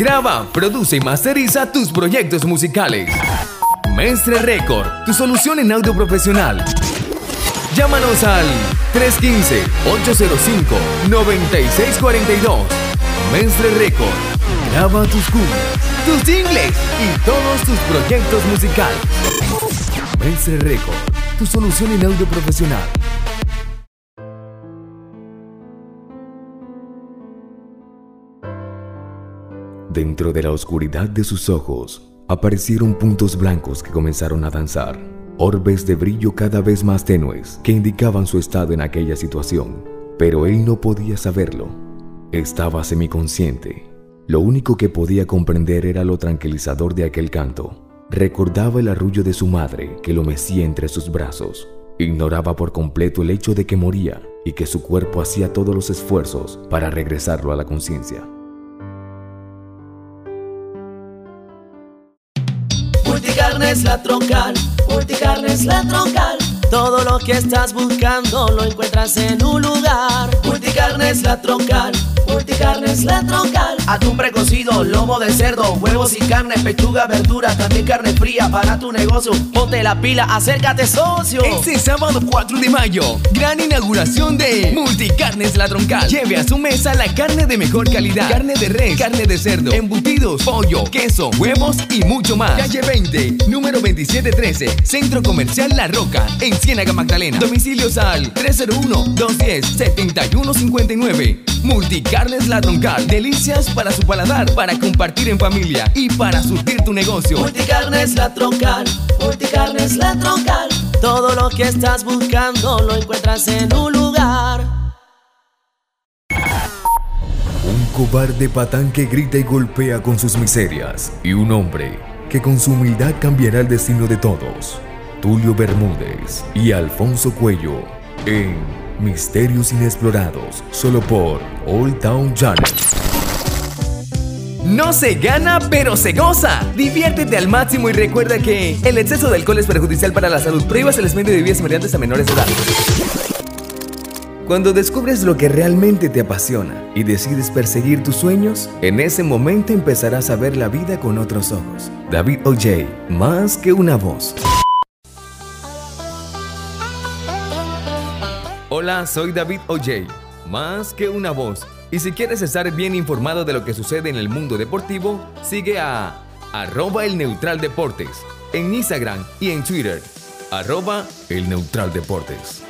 Graba, produce y masteriza tus proyectos musicales. Mestre Record, tu solución en audio profesional. Llámanos al 315-805-9642. Mestre Record. Graba tus cumbias, tus singles y todos tus proyectos musicales. Mestre Record, tu solución en audio profesional. Dentro de la oscuridad de sus ojos aparecieron puntos blancos que comenzaron a danzar, orbes de brillo cada vez más tenues que indicaban su estado en aquella situación, pero él no podía saberlo. Estaba semiconsciente. Lo único que podía comprender era lo tranquilizador de aquel canto. Recordaba el arrullo de su madre que lo mecía entre sus brazos. Ignoraba por completo el hecho de que moría y que su cuerpo hacía todos los esfuerzos para regresarlo a la conciencia. Multicarnes la troncal, multicarnes la troncal. Todo lo que estás buscando lo encuentras en un lugar. Multicarnes la troncal, multicarnes la troncal. Atún precocido, lomo de cerdo, huevos y carne, pechuga, verdura, también carne fría para tu negocio. Ponte la pila, acércate socio. Este sábado 4 de mayo, gran inauguración de Multicarnes La Troncal. Lleve a su mesa la carne de mejor calidad. Carne de res, carne de cerdo, embutidos, pollo, queso, huevos y mucho más. Calle 20, número 2713, Centro Comercial La Roca, Ciénaga Magdalena. Domicilios al 301-210-7159. Multicarnes La Troncal. Delicias para su paladar, para compartir en familia y para surtir tu negocio. Multicarnes la troncal, multicarnes la troncal. Todo lo que estás buscando lo encuentras en un lugar. Un cobarde patán que grita y golpea con sus miserias. Y un hombre que con su humildad cambiará el destino de todos. Tulio Bermúdez y Alfonso Cuello en Misterios Inexplorados, solo por Old Town Channel. No se gana, pero se goza. Diviértete al máximo y recuerda que el exceso de alcohol es perjudicial para la salud. Prohíbas el expendio de bebidas embriagantes a menores de edad. Cuando descubres lo que realmente te apasiona y decides perseguir tus sueños, en ese momento empezarás a ver la vida con otros ojos. David O.J., más que una voz. Hola, soy David O.J., más que una voz. Y si quieres estar bien informado de lo que sucede en el mundo deportivo, sigue a arroba el neutral deportes en Instagram y en Twitter, arroba el neutral deportes.